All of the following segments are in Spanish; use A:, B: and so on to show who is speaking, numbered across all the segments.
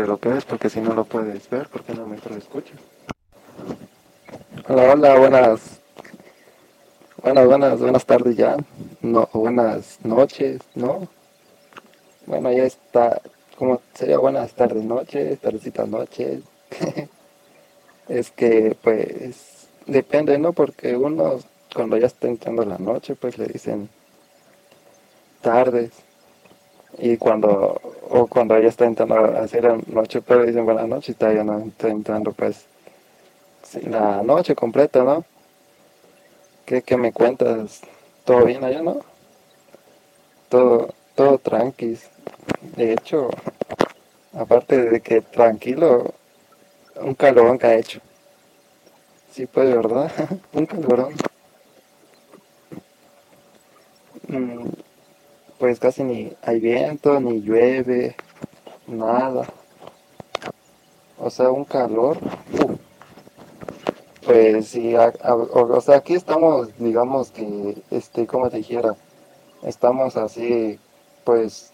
A: de lo que ves, porque si no lo puedes ver, porque no me lo escuchas. Hola, hola, buenas, buenas, buenas, buenas tardes ya, no, buenas noches, ¿no? Bueno, ya está, como sería buenas tardes, noches, tardecitas, noches. es que, pues, depende, ¿no? Porque uno, cuando ya está entrando la noche, pues le dicen tardes. Y cuando, o cuando ya está entrando a hacer la noche, pero dicen buenas noches, y todavía no está entrando, pues, la noche completa, ¿no? ¿Qué, ¿Qué, me cuentas? ¿Todo bien allá, no? Todo, todo tranqui. De hecho, aparte de que tranquilo, un calorón que ha hecho. Sí, pues, ¿verdad? un calorón. Mm, pues casi ni hay viento, ni llueve, nada. O sea, un calor. Pues sí, o, sea, aquí estamos, digamos que, este, como te dijera, estamos así, pues,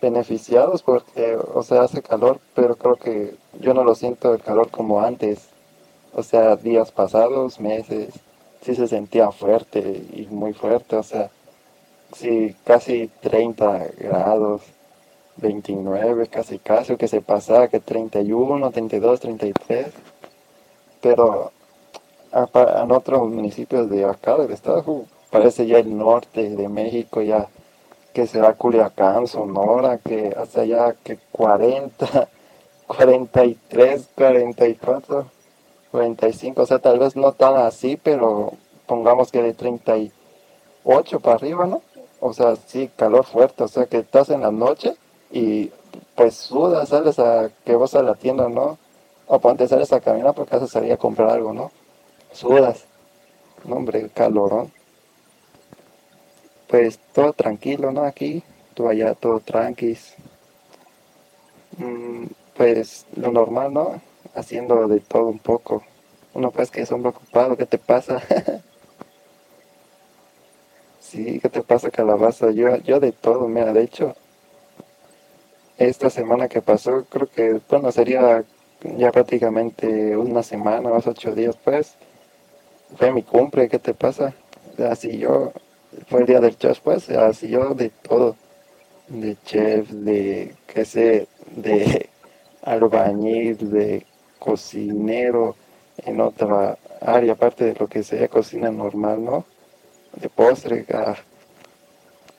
A: beneficiados porque, o sea, hace calor, pero creo que yo no lo siento el calor como antes. O sea, días pasados, meses, sí se sentía fuerte y muy fuerte, o sea, sí, casi 30 grados, 29, casi casi, que se pasaba que 31, 32, 33, pero en otros municipios de acá del estado, parece ya el norte de México, ya que será Culiacán, Sonora, que hasta allá que 40, 43, 44, 45, o sea, tal vez no tan así, pero pongamos que de 38 para arriba, ¿no? O sea, sí, calor fuerte, o sea, que estás en la noche y pues sudas, sales a que vas a la tienda, ¿no? O ponte sales a caminar porque vas a salir a comprar algo, ¿no? sudas. No, hombre, calorón. Pues todo tranquilo, ¿no? Aquí, tú allá, todo tranqui. Mm, pues lo normal, ¿no? Haciendo de todo un poco. Uno pues que es hombre ocupado, ¿qué te pasa? sí, ¿qué te pasa, calabaza? Yo, yo de todo, mira, de hecho, esta semana que pasó, creo que, bueno, sería ya prácticamente una semana, más ocho días, pues, fue mi cumple, ¿qué te pasa? Así yo, fue el día del chef, pues, así yo de todo, de chef, de, qué sé, de albañil, de cocinero, en otra área, aparte de lo que sea cocina normal, ¿no? De postre, ah,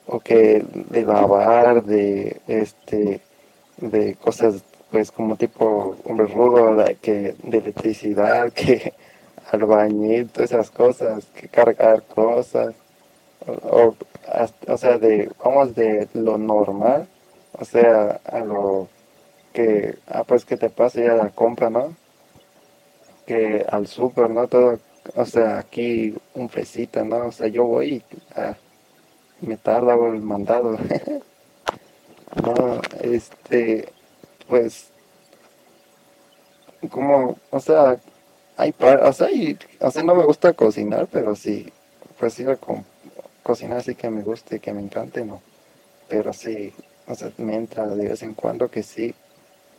A: o que de lavar, de, este, de cosas, pues, como tipo hombre rudo, que, de electricidad, que albañil, todas esas cosas, que cargar cosas, o, o, sea, de, vamos de lo normal, o sea, a lo que, ah, pues que te pase ya la compra, ¿no? Que al súper, ¿no? Todo, o sea, aquí un fresita, ¿no? O sea, yo voy y ah, me tarda el mandado. no, este, pues, como, o sea, hay o sea, o sea, no me gusta cocinar, pero sí, pues sí, con, cocinar sí que me guste, que me encante, no. Pero sí, o sea, me entra de vez en cuando que sí,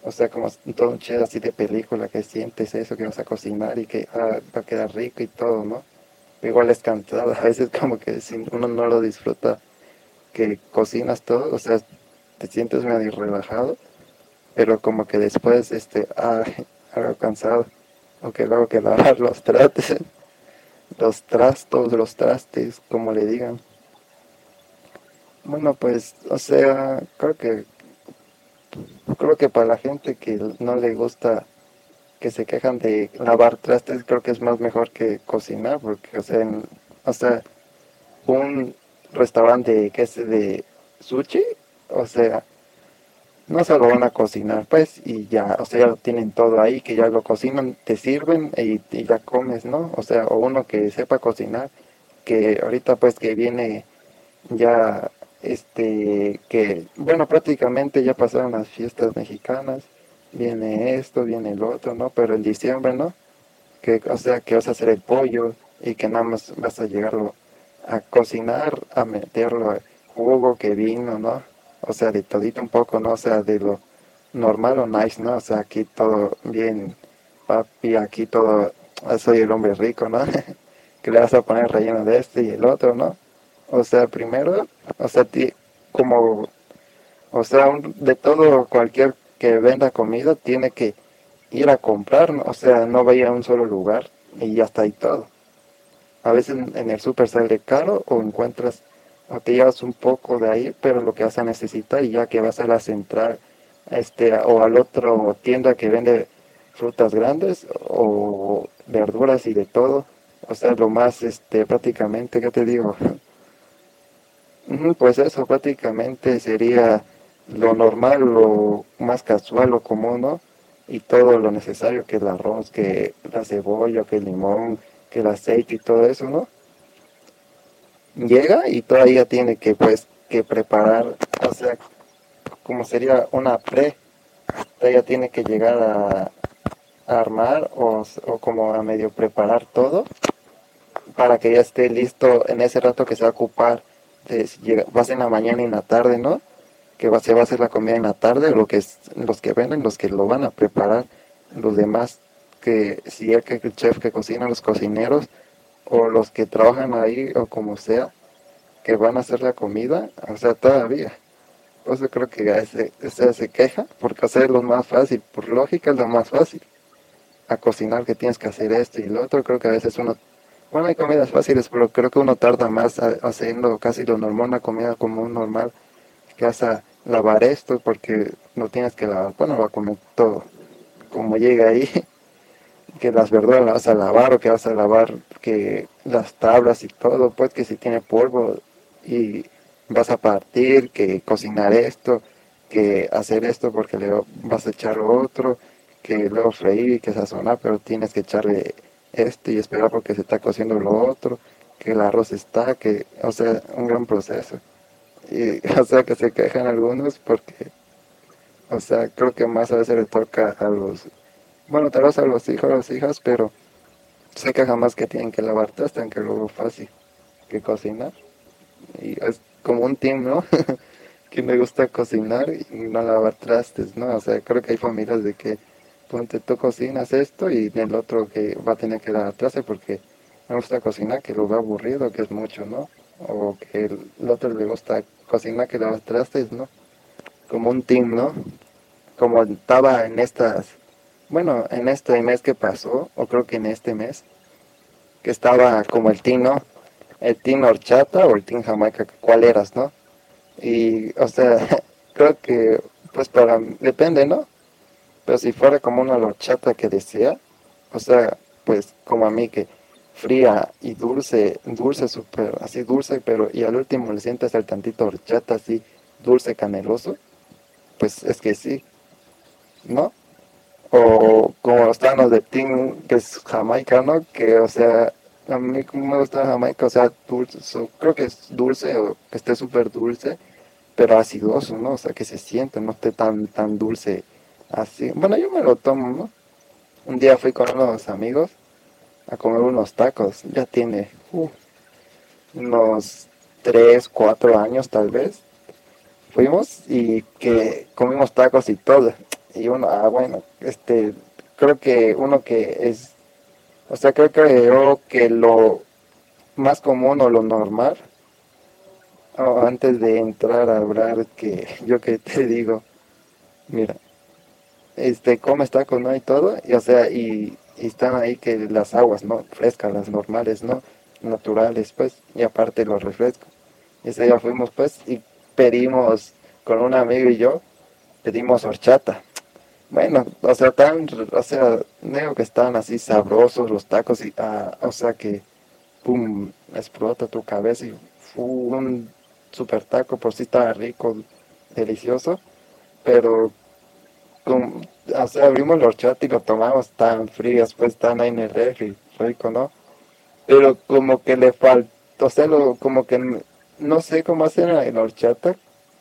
A: o sea, como todo un chévere así de película, que sientes eso, que vas a cocinar y que ah, va a quedar rico y todo, ¿no? Igual es cansado, a veces como que uno no lo disfruta, que cocinas todo, o sea, te sientes medio relajado, pero como que después, este, ah, algo cansado aunque luego que lavar los trastes, los trastos, los trastes, como le digan. Bueno, pues, o sea, creo que creo que para la gente que no le gusta que se quejan de lavar trastes, creo que es más mejor que cocinar, porque, o sea, o sea, un restaurante que es de sushi, o sea, no se lo van a cocinar, pues, y ya, o sea, ya lo tienen todo ahí, que ya lo cocinan, te sirven y, ya comes, ¿no? O sea, o uno que sepa cocinar, que ahorita pues que viene ya, este, que, bueno, prácticamente ya pasaron las fiestas mexicanas, viene esto, viene el otro, ¿no? Pero en diciembre, ¿no? Que, o sea, que vas a hacer el pollo y que nada más vas a llegarlo a cocinar, a meterlo jugo que vino, ¿no? o sea, de todito un poco, ¿no? O sea, de lo, normal o nice, ¿no? O sea, aquí todo bien, papi, aquí todo, soy el hombre rico, ¿no? que le vas a poner relleno de este y el otro, ¿no? O sea, primero, o sea, ti, como, o sea, de todo, cualquier que venda comida tiene que ir a comprar, o sea, no vaya a un solo lugar y ya está ahí todo. A veces en el súper sale caro o encuentras o te llevas un poco de ahí, pero lo que vas a necesitar y ya que vas a la central este, o al otro tienda que vende frutas grandes o verduras y de todo, o sea, lo más, este, prácticamente, ¿qué te digo? Pues eso prácticamente sería lo normal, lo más casual, lo común, ¿no? Y todo lo necesario, que el arroz, que la cebolla, que el limón, que el aceite y todo eso, ¿no? Llega y todavía tiene que, pues, que preparar, o sea, como sería una pre, todavía tiene que llegar a, armar o, o, como a medio preparar todo para que ya esté listo en ese rato que se va a ocupar de si llega, vas en la mañana y en la tarde, ¿no? Que va, se va a hacer la comida en la tarde, lo que es, los que venden, los que lo van a preparar, los demás que si el, que el chef que cocina, los cocineros o los que trabajan ahí o como sea, que van a hacer la comida, o sea, todavía. Pues yo creo que ese, ese se queja porque hacer lo más fácil, por lógica es lo más fácil. A cocinar que tienes que hacer esto y lo otro, creo que a veces uno, bueno, hay comidas fáciles, pero creo que uno tarda más haciendo casi lo normal, una comida como un normal, que vas a lavar esto porque no tienes que lavar, bueno, va a comer todo como llega ahí, que las verduras las vas a lavar o que vas a lavar que las tablas y todo, pues que si tiene polvo y vas a partir, que cocinar esto, que hacer esto porque le vas a echar otro, que luego freír y que sazonar, pero tienes que echarle esto y esperar porque se está cociendo lo otro, que el arroz está, que, o sea, un gran proceso. Y, o sea, que se quejan algunos porque, o sea, creo que más a veces le toca a los, bueno, tal vez a los hijos, a las hijas, pero se queja más que tienen que lavar trastes, aunque luego fácil que cocinar. Y es como un team, ¿no? que me gusta cocinar y no lavar trastes, ¿no? O sea, creo que hay familias de que ponte tú cocinas esto y el otro que va a tener que lavar trastes porque me gusta cocinar, que lo veo aburrido, que es mucho, ¿no? O que el, otro le gusta cocinar, que lavar trastes, ¿no? Como un team, ¿no? Como estaba en estas, bueno, en este mes que pasó, o creo que en este mes, que estaba como el team, ¿no? el Team Horchata o el Team Jamaica, cuál eras, ¿no? Y, o sea, creo que, pues para, depende, ¿no? Pero si fuera como una horchata que desea, o sea, pues como a mí que fría y dulce, dulce súper, así dulce, pero y al último le sientes el tantito horchata así, dulce, caneloso, pues es que sí, ¿no? O como los tanos de Team, que es Jamaica, ¿no? Que, o sea, a mí me gusta Jamaica, o sea, dulce, creo que es dulce o que esté súper dulce, pero acidoso, ¿no? O sea, que se siente, no esté tan, tan dulce así. Bueno, yo me lo tomo, ¿no? Un día fui con unos amigos a comer unos tacos, ya tiene uh, unos 3, 4 años tal vez. Fuimos y que comimos tacos y todo. Y uno, ah, bueno, este, creo que uno que es o sea, creo, creo que lo más común o lo normal, antes de entrar a hablar, que yo que te digo, mira, este, comes tacos, ¿no? Y todo, y o sea, y, están ahí que las aguas, ¿no? Frescas, las normales, ¿no? Naturales, pues, y aparte los refrescos. Ese día fuimos, pues, y pedimos con un amigo y yo, pedimos horchata. Bueno, o sea, tan, o sea, digo que están así sabrosos los tacos, y, ah, o sea que, pum, explota tu cabeza y un super taco, por si estaba rico, delicioso, pero, o sea, abrimos los chat y lo tomamos tan frías, pues tan ahí en el refri, rico, ¿no? Pero como que le falta, o sea, lo, como que no sé cómo hacen el horchata,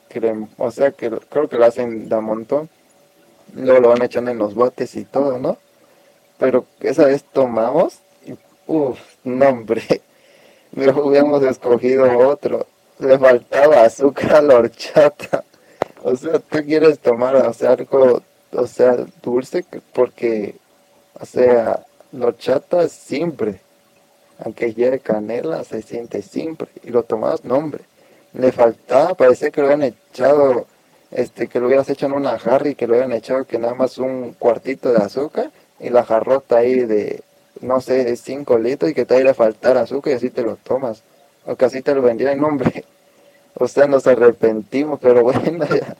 A: que o sea, que creo que lo hacen de montón luego lo van echando en los botes y todo, ¿no? Pero esa vez tomamos y, uff, no hombre, hubiéramos escogido otro. Le faltaba azúcar a la horchata. o sea, tú quieres tomar, o sea, algo, o sea, dulce, porque, o sea, lo chata siempre, aunque lleve canela, se siente siempre, y lo tomas, no, hombre, le faltaba, parece que lo habían echado, este, que lo hubieras hecho en una jarra y que lo habían echado que nada más un cuartito de azúcar, y la jarrota ahí de, no sé, cinco litros, y que te iba a faltar azúcar, y así te lo tomas, o que así te lo vendían, hombre, o sea, nos arrepentimos, pero bueno, ya,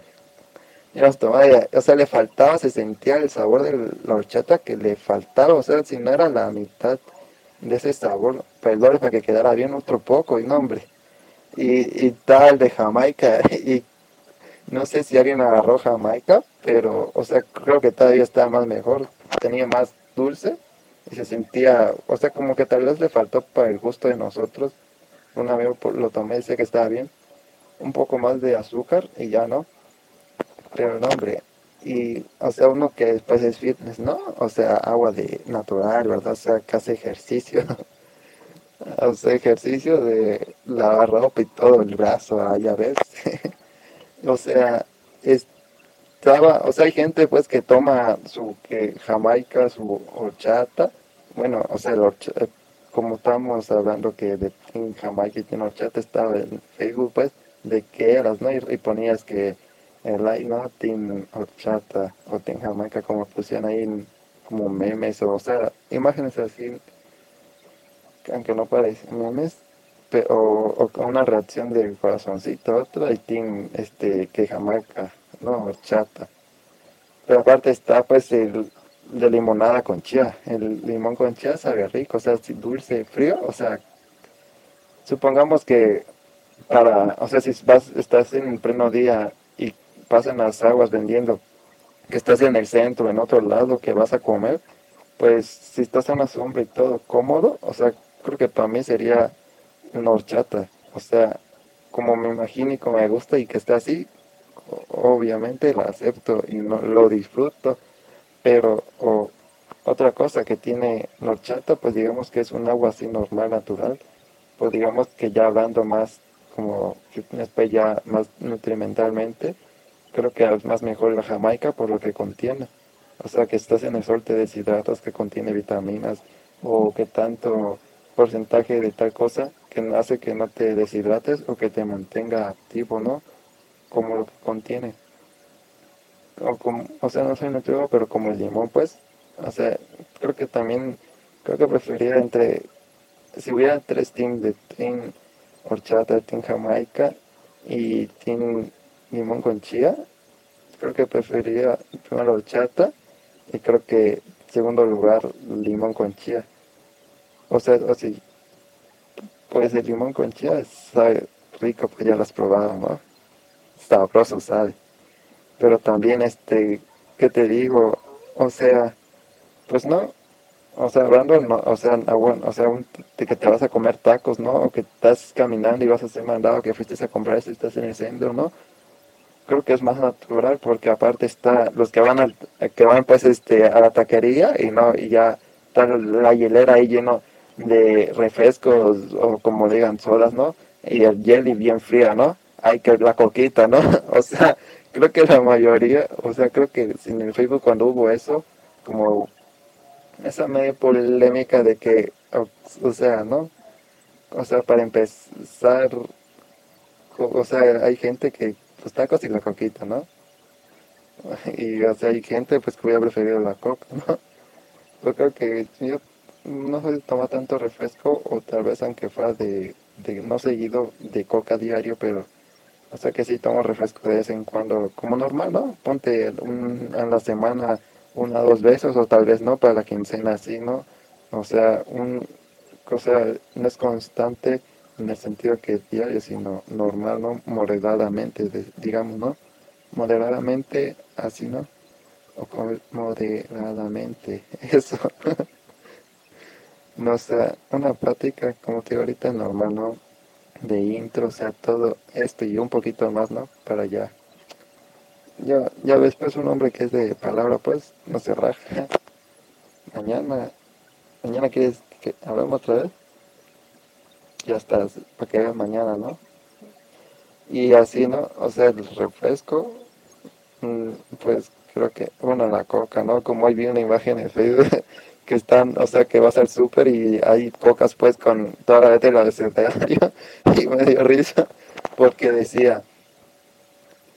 A: ya nos tomaba, o sea, le faltaba, se sentía el sabor de la horchata que le faltaba, o sea, si no era la mitad de ese sabor, perdón, para que quedara bien otro poco, y no, hombre, y, y tal de Jamaica, y no sé si alguien agarró Jamaica, pero, o sea, creo que todavía estaba más mejor, tenía más dulce, y se sentía, o sea, como que tal vez le faltó para el gusto de nosotros, un amigo lo tomé, dice que estaba bien, un poco más de azúcar y ya no. Pero no. Y, o sea, uno que después es fitness, ¿no? O sea, agua de natural, ¿verdad? O sea, que hace ejercicio. hace ejercicio de lavar ropa y todo el brazo, ah, ya ves. o sea, estaba, o sea, hay gente pues que toma su que jamaica, su horchata. Bueno, o sea, como estamos hablando que de Jamaica y tiene horchata, estaba en Facebook, pues de qué eras, ¿no? Y, ponías que el ¿no? Team Horchata o Team Jamaica, como pusieron ahí como memes, o, sea, imágenes así, aunque no parecen memes, o, o, una reacción del corazoncito, otra, y Team este, que Jamaica, ¿no? Horchata. Pero aparte está pues el de limonada con chía. El limón con chía sabe rico, o sea, dulce, frío, o sea, supongamos que para, o sea, si vas, estás en pleno día y pasan las aguas vendiendo, que estás en el centro, en otro lado, que vas a comer, pues si estás en la sombra y todo cómodo, o sea, creo que para mí sería una horchata, o sea, como me imagino y como me gusta y que esté así, obviamente la acepto y no, lo disfruto, pero otra cosa que tiene la horchata, pues digamos que es un agua así normal, natural, pues digamos que ya hablando más como después ya más nutrimentalmente, creo que es más mejor la jamaica por lo que contiene. O sea, que estás en el sol te deshidratas, que contiene vitaminas o que tanto porcentaje de tal cosa que hace que no te deshidrates o que te mantenga activo, ¿no? Como lo que contiene. O, como, o sea, no soy nutriólogo, pero como el limón, pues, o sea, creo que también, creo que preferiría entre, si hubiera tres teams de team horchata, tin jamaica y tin limón con chía. Creo que preferiría primero horchata y creo que segundo lugar limón con chía. O sea, o si, pues el limón con chía sabe rico, pues ya lo has probado, ¿no? Sabroso sabe. Pero también este, ¿qué te digo? O sea, pues no, o sea, hablando, no, o sea, ah, bueno, o sea, de que te vas a comer tacos, ¿no? O que estás caminando y vas a ser mandado, que fuiste a comprar esto y estás en el centro, ¿no? Creo que es más natural porque aparte está los que van al, que van pues este a la taquería y no y ya está la hielera ahí lleno de refrescos o como digan sodas, ¿no? Y el jelly bien fría, ¿no? Hay que la coquita, ¿no? o sea, creo que la mayoría, o sea, creo que en el Facebook cuando hubo eso, como esa media polémica de que, o, sea, ¿no? O sea, para empezar, o, sea, hay gente que los tacos y la coquita, ¿no? Y, o sea, hay gente pues que hubiera preferido la coca, ¿no? Yo creo que yo no soy tomar tanto refresco, o tal vez aunque fuera de, no seguido de coca diario, pero o sea que sí tomo refresco de vez en cuando, como normal, ¿no? Ponte un, a la semana una o dos veces o tal vez no para la quincena así, ¿no? O sea, un, o sea, no es constante en el sentido que es diario, sino normal, ¿no? Moderadamente, digamos, ¿no? Moderadamente, así, ¿no? O moderadamente, eso. no, o sea, una práctica, como te digo ahorita, normal, ¿no? De intro, o sea, todo esto y un poquito más, ¿no? Para ya ya, ya ves, pues un hombre que es de palabra, pues, no se raja. Mañana, mañana quieres que hablemos otra vez. Ya estás, para que veas mañana, ¿no? Y así, ¿no? O sea, el refresco, mm, pues creo que, bueno, la coca, ¿no? Como hoy vi una imagen en Facebook que están, o sea, que vas al súper y hay cocas pues con toda la letra del abecedario y me dio risa porque decía,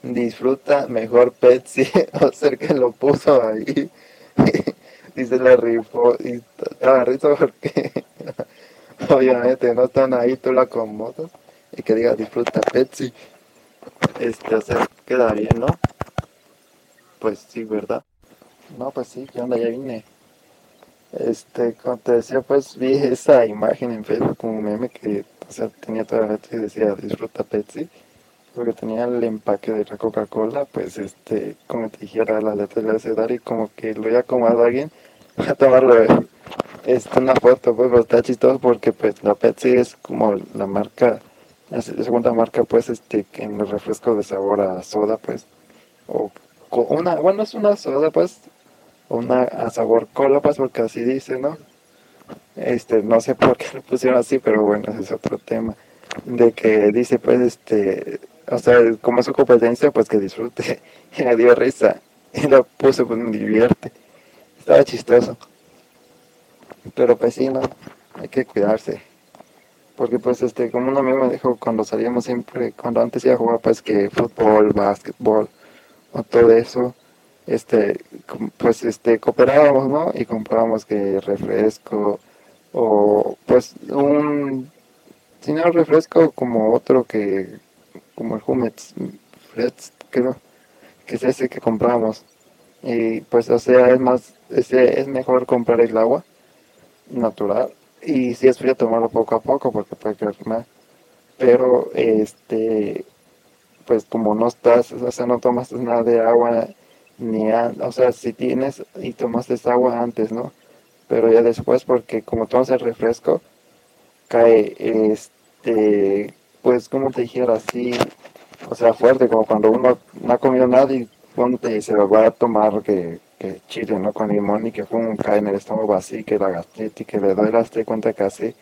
A: disfruta mejor Pepsi, o sea, que lo puso ahí y se la rifó y estaba risa porque obviamente no están ahí, tú la acomodas y que diga disfruta Pepsi, este, o sea, queda bien, ¿no? Pues sí, ¿verdad? No, pues sí, ¿qué onda? Ya vine. Este, como te decía, pues vi esa imagen en Facebook como meme que, o sea, tenía toda la letra y decía disfruta Pepsi, porque tenía el empaque de la Coca-Cola, pues este, como te dijera la letra de dar y como que lo había acomodado a alguien a tomarlo este, una foto, pues, pero está chistoso porque pues la Pepsi es como la marca, la segunda marca pues este, en el refresco de sabor a soda, pues, o una, bueno, es una soda pues, una a sabor cola, pues porque así dice, ¿no? Este, no sé por qué lo pusieron así, pero bueno, ese es otro tema. De que dice, pues, este, o sea, como es su competencia, pues que disfrute. Y me dio risa. Y lo puse, pues me divierte. Estaba chistoso. Pero pues sí, ¿no? Hay que cuidarse. Porque pues este, como un amigo me dijo cuando salíamos siempre, cuando antes iba a jugar pues que fútbol, básquetbol o todo eso, este, pues este, cooperábamos, ¿no? Y comprábamos que refresco o pues un, si no refresco como otro que, como el Humets, Freds, creo, que es ese que compramos. Y pues o sea, es más, ese, es mejor comprar el agua natural y si es frío tomarlo poco a poco porque puede quedar mal. Pero este, pues como no estás, o sea, no tomas nada de agua ni o sea, si tienes y tomaste agua antes, ¿no? Pero ya después, porque como tomas el refresco, cae, este, pues como te dijera, así, o sea, fuerte, como cuando uno no ha comido nada y ponte, se lo va a tomar que, que chile, ¿no? Con limón y que un cae en el estómago así, que la gastritis, que le duele, te cuenta que así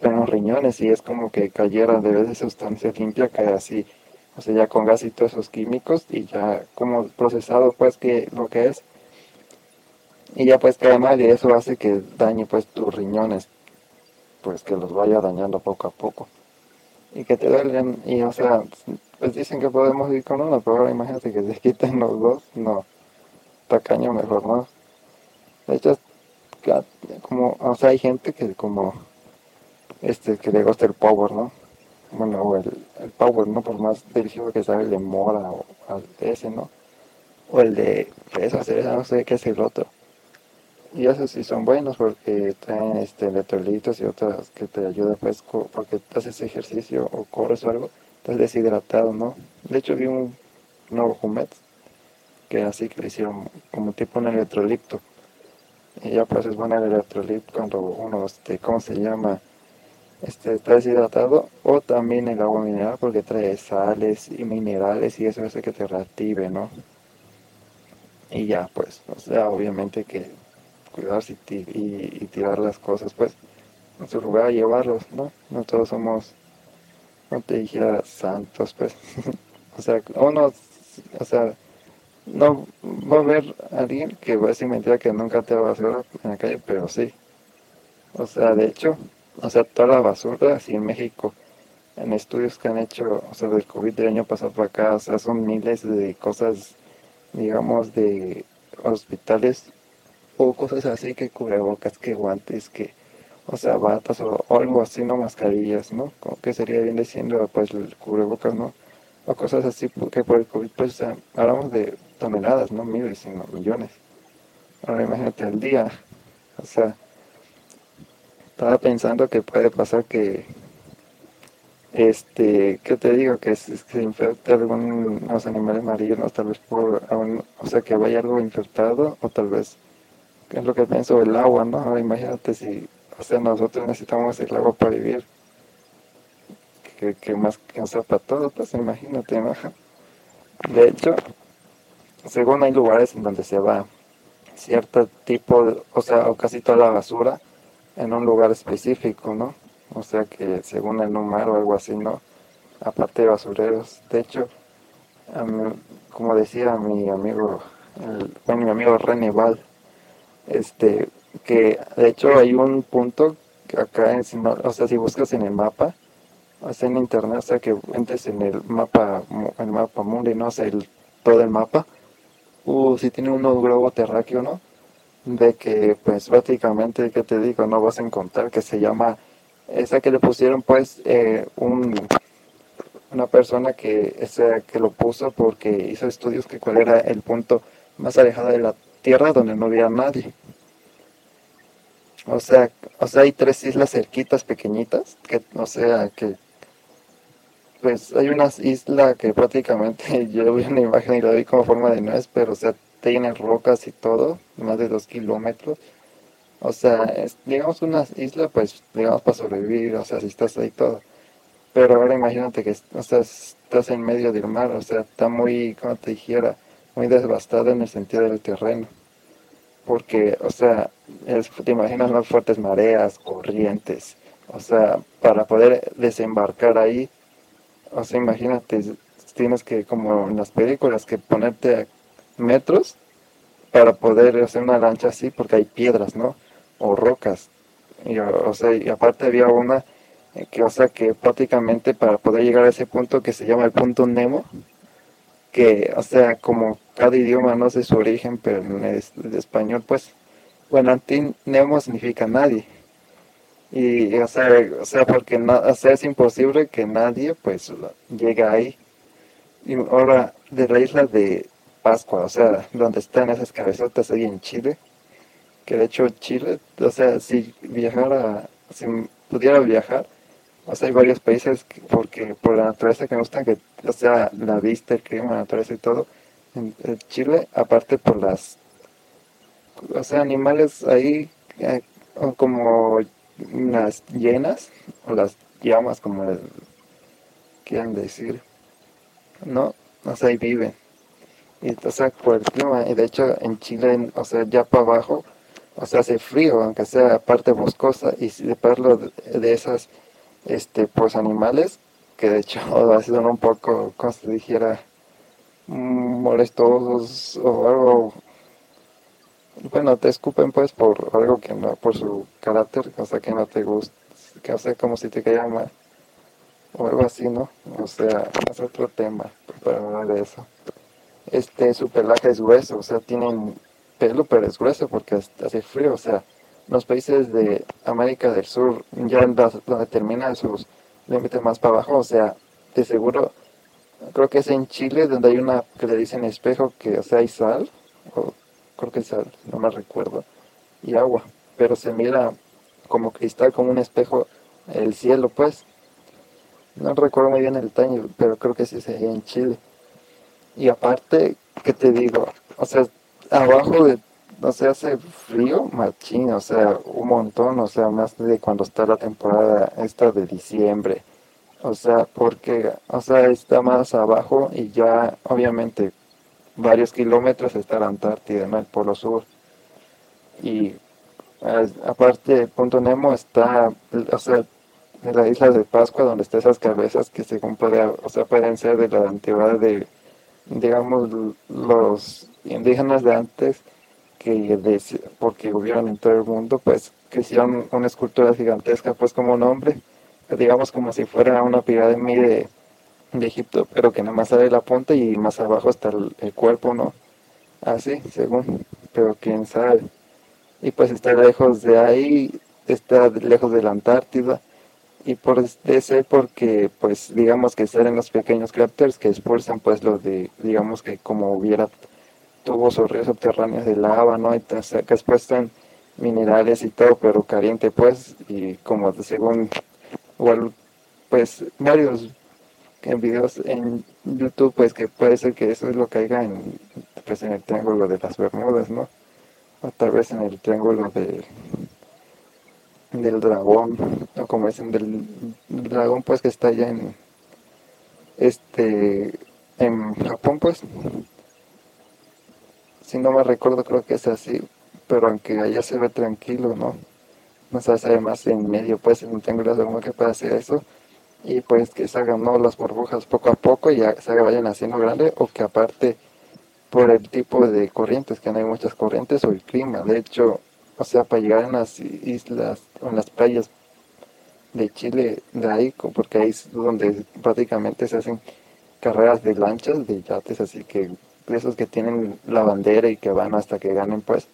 A: en riñones y es como que cayera de vez de sustancia limpia, cae así o sea, ya con gas y todos esos químicos y ya como procesado pues que lo que es. Y ya pues cae mal y eso hace que dañe pues tus riñones pues que los vaya dañando poco a poco. Y que te duelen y o sea pues dicen que podemos ir con uno pero ahora imagínate que se quiten los dos no tacaño mejor no de hecho como o sea hay gente que como este que le gusta el power no bueno, o el, Power, ¿no? Por más delicioso que sea el de mora o ese, ¿no? O el de fresa, cereza, no sé qué es el otro. Y esos sí son buenos porque traen este, electrolitos y otras que te ayudan, pues, porque haces ejercicio o corres o algo, estás deshidratado, ¿no? De hecho, vi un nuevo Jumet que así que le hicieron como tipo un electrolito. Y ya pues es bueno el electrolito cuando uno, este, ¿cómo se llama? este, está deshidratado o también el agua mineral porque trae sales y minerales y eso hace que te reactive, ¿no? Y ya, pues, o sea, obviamente que cuidarse y, tirar las cosas, pues, en su lugar, llevarlos, ¿no? No todos somos, no te dijera santos, pues, o sea, uno, o sea, no va a a alguien que va a decir mentira que nunca te va a hacer en la calle, pero sí. O sea, de hecho, o sea, toda la basura, así en México, en estudios que han hecho, o sea, del COVID del año pasado para acá, o sea, son miles de cosas, digamos, de hospitales o cosas así que cubrebocas, que guantes, que, o sea, batas o, algo así, no mascarillas, ¿no? Como que sería bien diciendo, pues, el cubrebocas, ¿no? O cosas así, porque por el COVID, pues, hablamos de toneladas, no miles, sino millones. Ahora imagínate al día, o sea, estaba pensando que puede pasar que, este, ¿qué te digo? Que, se infecte algunos animales marinos, tal vez por, o sea, que vaya algo infectado, o tal vez, que es lo que pienso, el agua, ¿no? Ahora imagínate si, o sea, nosotros necesitamos el agua para vivir, que, más que sea para todo, pues imagínate, ¿no? De hecho, según hay lugares en donde se va cierto tipo, o sea, o casi toda la basura, en un lugar específico, ¿no? O sea que según el número o algo así, ¿no? Aparte de basureros. De hecho, como decía mi amigo, bueno, mi amigo René Val, este, que de hecho hay un punto acá, en, o sea, si buscas en el mapa, o sea, en internet, o sea, que entres en el mapa, el mapa mundo y no sé, el, todo el mapa, uh, si tiene un globo terráqueo, ¿no? De que, pues, prácticamente, ¿qué te digo? No vas a encontrar que se llama, esa que le pusieron, pues, eh, un, una persona que, ese, que lo puso porque hizo estudios que cuál era el punto más alejado de la Tierra donde no había nadie. O sea, o sea, hay tres islas cerquitas pequeñitas, que, o sea, que pues hay una isla que prácticamente yo vi una imagen y la vi como forma de nuez, pero o sea, tiene rocas y todo, más de dos kilómetros. O sea, es, digamos una isla, pues, digamos, para sobrevivir, o sea, si estás ahí todo. Pero ahora imagínate que o sea, estás en medio del mar, o sea, está muy, como te dijera, muy devastado en el sentido del terreno. Porque, o sea, te imaginas unas fuertes mareas, corrientes. O sea, para poder desembarcar ahí, o sea, imagínate, tienes que, como en las películas, que ponerte metros para poder hacer una lancha así, porque hay piedras, ¿no? O rocas. Y, o sea, y aparte había una que, o sea, que prácticamente para poder llegar a ese punto que se llama el punto Nemo, que, o sea, como cada idioma no sé su origen, pero en español, pues, bueno, anti Nemo significa nadie. Y, o sea, o sea porque no, o sea, es imposible que nadie, pues, llegue ahí. Y ahora, de la isla de Pascua, o sea, donde están esas cabezotas ahí en Chile, que de hecho Chile, o sea, si viajara, si pudiera viajar, o sea, hay varios países porque por la naturaleza que me gustan, que, o sea, la vista, el clima, la naturaleza y todo. En, Chile, aparte por las, o sea, animales ahí eh, como unas llenas, o las llamas, como quieran decir, ¿no? O sea, ahí viven. Y, o sea, por el clima, y de hecho en Chile, o sea, ya para abajo, o sea, hace frío, aunque sea parte boscosa, y si de, de esas este, pues animales, que de hecho ha sido un poco, como se dijera, molestosos o algo, bueno, te escupen pues por algo que no, por su carácter, o sea, que no te gusta, que o sea, como si te caiga mal, o algo así, ¿no? O sea, es otro tema para hablar de eso. Este, su pelaje es grueso, o sea, tienen pelo, pero es grueso porque hace frío, o sea, los países de América del Sur, ya donde terminan sus límites más para abajo, o sea, de seguro, creo que es en Chile donde hay una que le dicen espejo, que o sea, hay sal, o creo que no me recuerdo, y agua, pero se mira como cristal, como un espejo, el cielo, pues. No recuerdo muy bien el taño, pero creo que sí sería en Chile. Y aparte, ¿qué te digo? O sea, abajo de no sé, hace frío, machín, o sea, un montón, o sea, más de cuando está la temporada esta de diciembre. O sea, porque, o sea, está más abajo y ya, obviamente, varios kilómetros está la Antártida, en el Polo Sur. Y aparte, Punto Nemo está, o sea, en la isla de Pascua, donde están esas cabezas que según puede, o sea, pueden ser de la antigüedad de, digamos, los indígenas de antes, que porque hubieron en todo el mundo, pues que hicieron una escultura gigantesca, pues como un hombre, digamos como si fuera una pirámide de, de Egipto, pero que nada más sale la punta y más abajo está el, cuerpo, ¿no? Así, según, pero quién sabe. Y pues está lejos de ahí, está lejos de la Antártida, y por ese porque pues digamos que salen los pequeños cráteres que expulsan pues lo de digamos que como hubiera tubos o ríos subterráneos de lava, ¿no? Y que después están minerales y todo, pero caliente, pues, y como según, igual, pues, varios en videos en YouTube, pues, que puede ser que eso es lo haya en, pues, en el triángulo de las Bermudas, ¿no? O tal vez en el triángulo de, del dragón, o como dicen, del dragón, pues, que está allá en, este, en Japón, pues, si no me recuerdo, creo que es así, pero aunque allá se ve tranquilo, ¿no? No sabes, además en medio, pues, en un triángulo de que puede hacer eso. Y pues que se hagan ¿no? las burbujas poco a poco y ya se vayan haciendo grande o que aparte por el tipo de corrientes, que no hay muchas corrientes o el clima. De hecho, o sea, para llegar a las islas o en las playas de Chile, de ahí, porque ahí es donde prácticamente se hacen carreras de lanchas, de yates, así que esos que tienen la bandera y que van hasta que ganen, pues.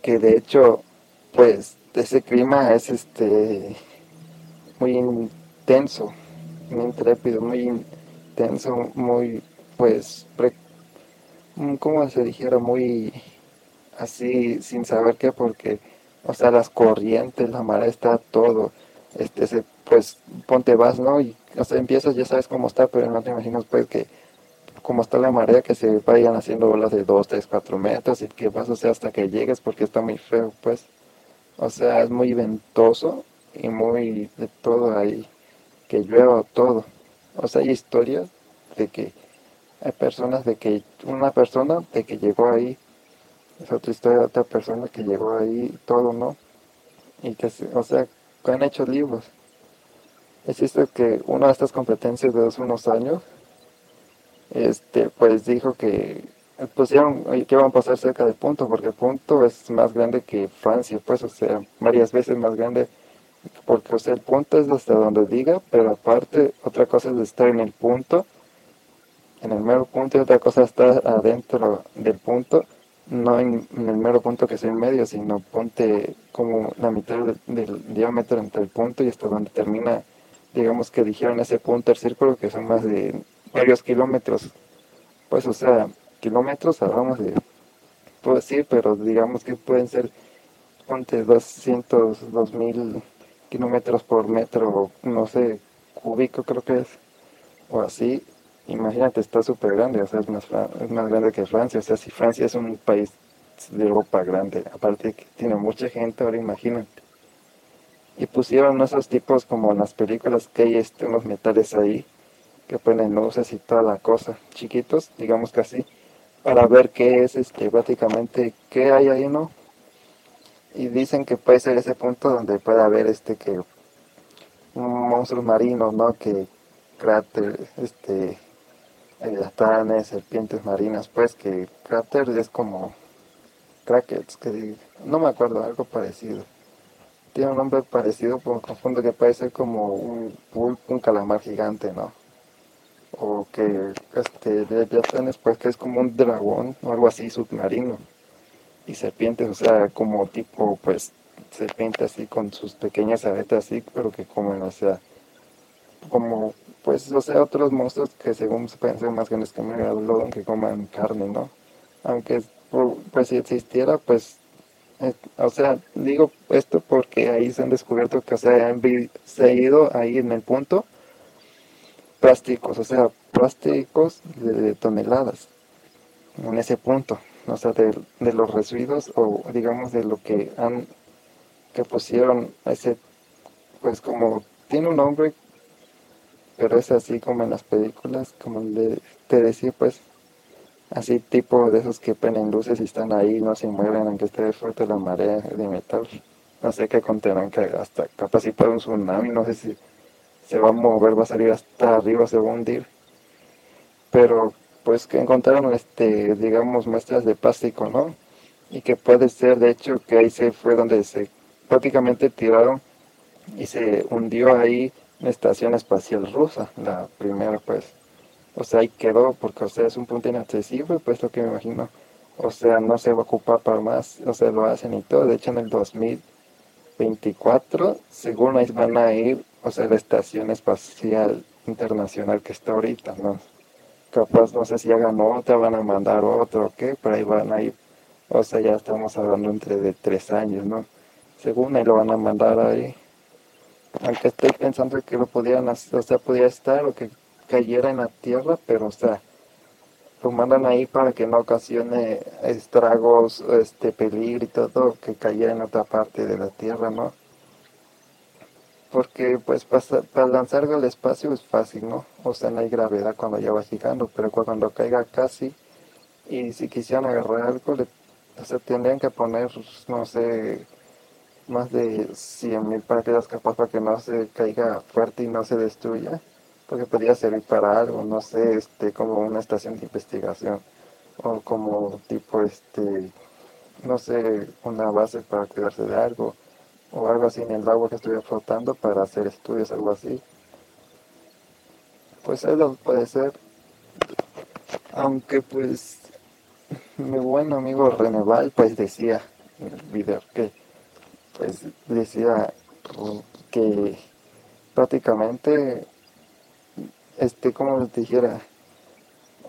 A: Que de hecho, pues, ese clima es este muy intenso, muy intrépido, muy intenso, muy, pues, como se dijera, muy así, sin saber qué, porque, o sea, las corrientes, la marea está todo, este, se, pues, ponte vas, ¿no? Y, o sea, empiezas, ya sabes cómo está, pero no te imaginas, pues, que como está la marea, que se vayan haciendo olas de 2, 3, 4 metros y que vas, o sea, hasta que llegues, porque está muy feo, pues. O sea, es muy ventoso y muy de todo ahí, que llueva todo. O sea, hay historias de que hay personas de que una persona de que llegó ahí, es otra historia de otra persona que llegó ahí, todo, ¿no? Y que, o sea, que han hecho libros. Existe que una de estas competencias de hace unos años, este, pues dijo que pusieron que iban a pasar cerca del punto, porque punto es más grande que Francia, pues, o sea, varias veces más grande, porque, el punto es hasta donde diga, pero aparte, otra cosa es estar en el punto, en el mero punto, y otra cosa es estar adentro del punto, no en, el mero punto que es en medio, sino ponte como la mitad del, diámetro entre el punto y hasta donde termina, digamos que dijeron ese punto, el círculo, que son más de varios kilómetros. Pues, o sea, kilómetros, hablamos de, puedo decir, pero digamos que pueden ser, ponte 200, 2000 kilómetros por metro, no sé, cúbico creo que es, o así. Imagínate, está súper grande, o sea, es más, es más grande que Francia, o sea, si Francia es un país de Europa grande, aparte que tiene mucha gente, ahora imagínate. Y pusieron esos tipos como en las películas que hay este, unos metales ahí, que ponen luces y toda la cosa, chiquitos, digamos que así para ver qué es este prácticamente qué hay ahí no y dicen que puede ser ese punto donde puede haber este que monstruos marinos no que cráter este serpientes marinas pues que cráter es como crackers que no me acuerdo algo parecido. Tiene un nombre parecido pero confundo que puede ser como un, un calamar gigante no o que este de pues que es como un dragón o algo así submarino y serpientes o sea como tipo pues serpiente así con sus pequeñas aletas así pero que comen o sea como pues o sea otros monstruos que según se pueden ser más grandes que un megalodón que coman carne no aunque pues si existiera pues eh, o sea digo esto porque ahí se han descubierto que o sea han se ha ido ahí en el punto plásticos, o sea, plásticos de, toneladas en ese punto, o sea, de, los residuos o digamos de lo que han, que pusieron ese, pues como tiene un nombre, pero es así como en las películas, como de, te decía, pues, así tipo de esos que prenden luces y están ahí, no se mueven aunque esté fuerte la marea de metal. No sé qué contenrán que hasta si un tsunami, no sé si se va a mover, va a salir hasta arriba, se va a hundir. Pero pues que encontraron, este, digamos, muestras de plástico, ¿no? Y que puede ser, de hecho, que ahí se fue donde se prácticamente tiraron y se hundió ahí la estación espacial rusa, la primera, pues. O sea, ahí quedó, porque, o sea, es un punto inaccesible, pues lo que me imagino. O sea, no se va a ocupar para más, o sea, lo hacen y todo. De hecho, en el 2024, según ahí van a ir o sea, la Estación Espacial Internacional que está ahorita, ¿no? Capaz, no sé si hagan otra, van a mandar otro o qué, pero ahí van a ir, o sea, ya estamos hablando entre de tres años, ¿no? Según ahí lo van a mandar ahí. Aunque estoy pensando que lo podían hacer, o sea, podía estar o que cayera en la Tierra, pero, o sea, lo mandan ahí para que no ocasione estragos, este peligro y todo, que cayera en otra parte de la Tierra, ¿no? Porque pues para, lanzar al espacio es fácil, ¿no? O sea, no hay gravedad cuando ya va llegando, pero cuando caiga casi y si quisieran agarrar algo, le, tendrían que poner, no sé, más de 100.000 paracaídas capaz para que no se caiga fuerte y no se destruya, porque podría servir para algo, no sé, este, como una estación de investigación o como tipo, este, no sé, una base para cuidarse de algo o algo así en el agua que estuviera flotando para hacer estudios, algo así. Pues eso puede ser, aunque pues mi buen amigo Reneval pues decía en el video que pues decía que prácticamente este como les dijera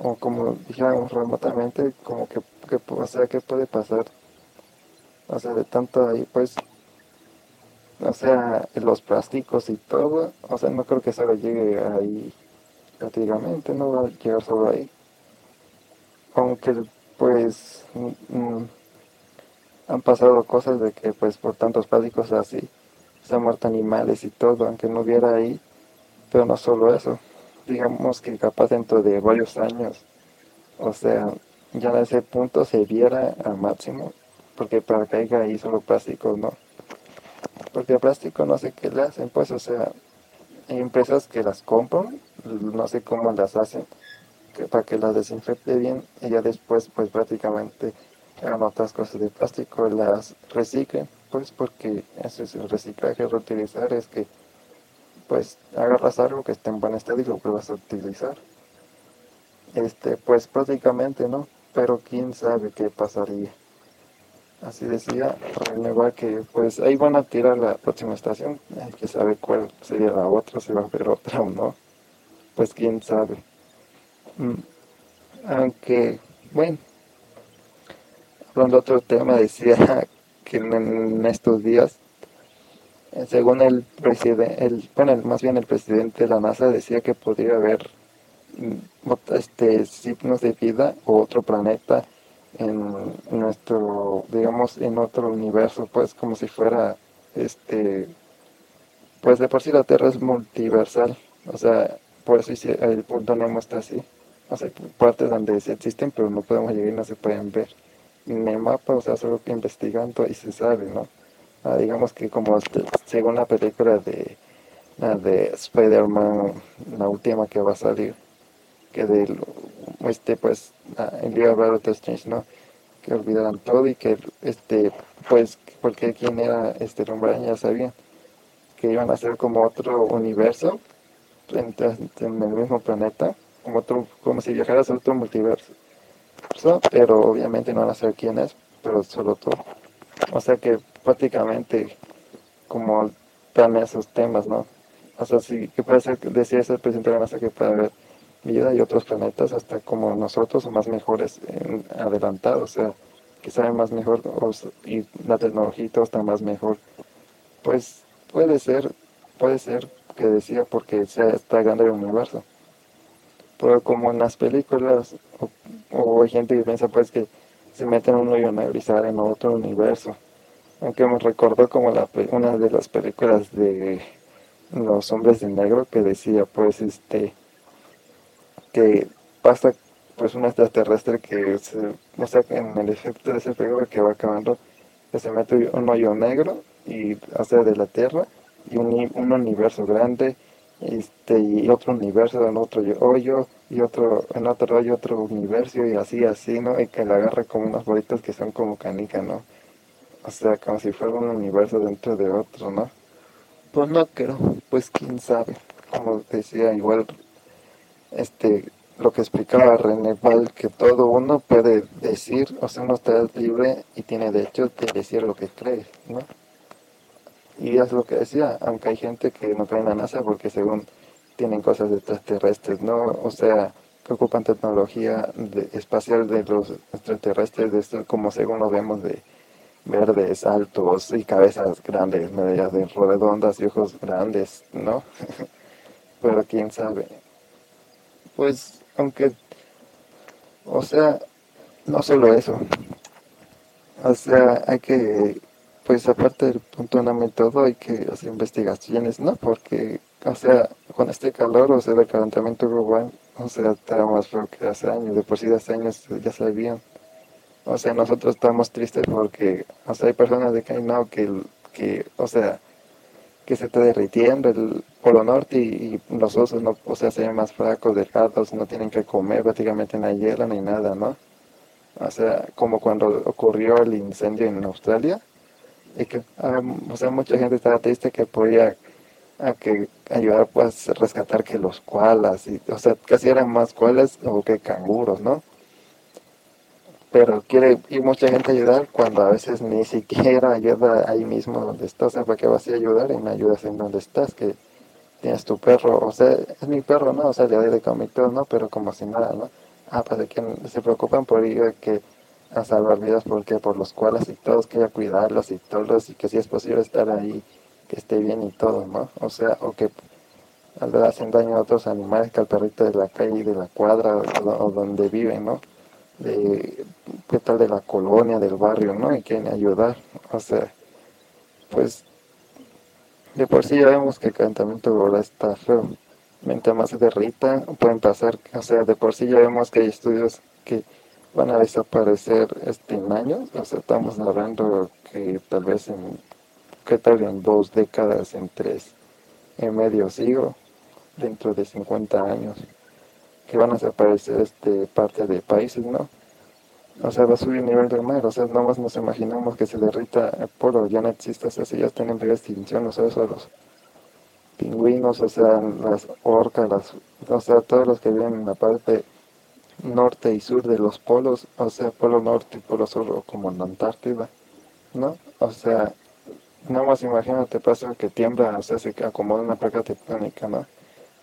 A: o como dijéramos remotamente como que, que o sea que puede pasar o sea de tanto ahí pues o sea los plásticos y todo o sea no creo que solo llegue ahí prácticamente no va a llegar solo ahí aunque pues mm, mm, han pasado cosas de que pues por tantos plásticos así se han muerto animales y todo, aunque no hubiera ahí, pero no solo eso, digamos que capaz dentro de varios años, o sea, ya en ese punto se viera al máximo, porque para que caiga ahí solo plástico, ¿no? Porque el plástico no sé qué le hacen, pues, o sea, hay empresas que las compran, no sé cómo las hacen, para que las desinfecte bien y ya después pues prácticamente hagan otras cosas de plástico, las reciclen, pues porque eso es el reciclaje, reutilizar, es que pues agarras algo que esté en buen estado y lo vuelvas a utilizar. Este, pues prácticamente no, pero quién sabe qué pasaría. Así decía Renegar que pues ahí van a tirar la próxima estación, hay que saber cuál sería la otra, si va a haber otra o no. Pues quién sabe. Mm. Aunque, bueno, hablando de otro tema, decía que en, estos días, eh, según el presidente, el, bueno, más bien el presidente de la NASA decía que podría haber mm, este, signos de vida o otro planeta en nuestro, digamos, en otro universo, pues como si fuera, este, pues de por sí la Tierra es multiversal, o sea, por eso el punto no está así. O sea, hay partes donde sí existen, pero no podemos llegar no se pueden ver. En el mapa, o sea, solo que investigando y se sabe, ¿no? Ah, digamos que como este, según la película de de Spider-Man, la última que va a salir, que de este pues día de Doctor Strange, ¿no? Que olvidaran todo y que este pues porque quién era este hombre ya sabían que iban a ser como otro universo en el mismo planeta como, otro, como si viajaras a otro multiverso. Pero obviamente no van a saber quién es, pero solo tú. O sea que prácticamente como dan esos temas, ¿no? O sea, sí, que puede ser, decía ese presidente de la NASA que puede haber vida y otros planetas hasta como nosotros o más mejores adelantados, o sea, que saben más mejor y la tecnología y está más mejor. Pues puede ser, puede ser que decía porque se está grande el universo pero como en las películas, o, hay gente que piensa pues que se meten en un hoyo y salen en otro universo. Aunque me recordó como la, una de las películas de los hombres de negro que decía pues este que pasa pues un extraterrestre que se, o sea en el efecto de ese película que va acabando que se mete un hoyo negro y hace de la tierra y un, un universo grande este, y otro universo en otro hoyo, y otro, en otro hoyo otro universo, y así, así, ¿no? Y que le agarre como unas bolitas que son como canica, ¿no? O sea, como si fuera un universo dentro de otro, ¿no? Pues no creo, pues quién sabe. Como decía, igual, este, lo que explicaba René Val, que todo uno puede decir, o sea, uno está libre y tiene derecho de decir lo que cree, ¿no? Y es lo que decía, aunque hay gente que no cree en la NASA porque según tienen cosas extraterrestres, ¿no? O sea, que ocupan tecnología espacial de los extraterrestres, de esto, como según lo vemos de verdes, altos y cabezas grandes, medias redondas y ojos grandes, ¿no? Pero quién sabe. Pues, aunque, o sea, no solo eso. O sea, hay que pues aparte del punto de todo hay que hacer investigaciones, ¿no? Porque, o sea, con este calor, o sea, el calentamiento global, o sea, está más feo que hace años, de por sí de hace años ya sabían. O sea, nosotros estamos tristes porque, o sea, hay personas de que que, que, o sea, que se está derritiendo el polo norte y, los osos no, o sea, se ven más flacos, delgados, no tienen que comer, prácticamente no hay hielo ni nada, ¿no? O sea, como cuando ocurrió el incendio en Australia, y que, o sea, mucha gente estaba triste que podía a que ayudar pues rescatar que los koalas, y, o sea, casi eran más koalas o que canguros, ¿no? Pero quiere ir mucha gente a ayudar cuando a veces ni siquiera ayuda ahí mismo donde estás, o sea, ¿para qué vas a ayudar y me ayudas en donde estás? Que tienes tu perro, o sea, es mi perro, ¿no? O sea, le doy de comer todo, ¿no? Pero como si nada, ¿no? Ah, pues de que se preocupan por ir que a salvar vidas porque por los koalas y todos, que cuidarlos y todos, y que si es posible estar ahí que esté bien y todo, ¿no? O sea, o que le hacen daño a otros animales que al perrito de la calle, de la cuadra o, donde viven, ¿no? De, ¿Qué tal de la colonia, del barrio, ¿no? Y quieren ayudar. O sea, pues de por sí ya vemos que el calentamiento global está feo. Mientras más se derrita, pueden pasar, o sea, de por sí ya vemos que hay estudios que van a desaparecer este, en años. O sea, estamos hablando que tal vez en ¿qué tal en dos décadas, en tres, en medio siglo, dentro de 50 años, que van a desaparecer este, parte de países, ¿no? O sea, va a subir el nivel del mar, o sea, nada más nos imaginamos que se derrita el polo, ya no existe, o sea, si ya están en extinción, o sea, eso, los pingüinos, o sea, las orcas, las, o sea, todos los que viven en la parte norte y sur de los polos, o sea, polo norte y polo sur, como en la Antártida, ¿no? O sea, Nada más imagínate, pasa que tiembla, o sea, se acomoda una placa tectónica, ¿no?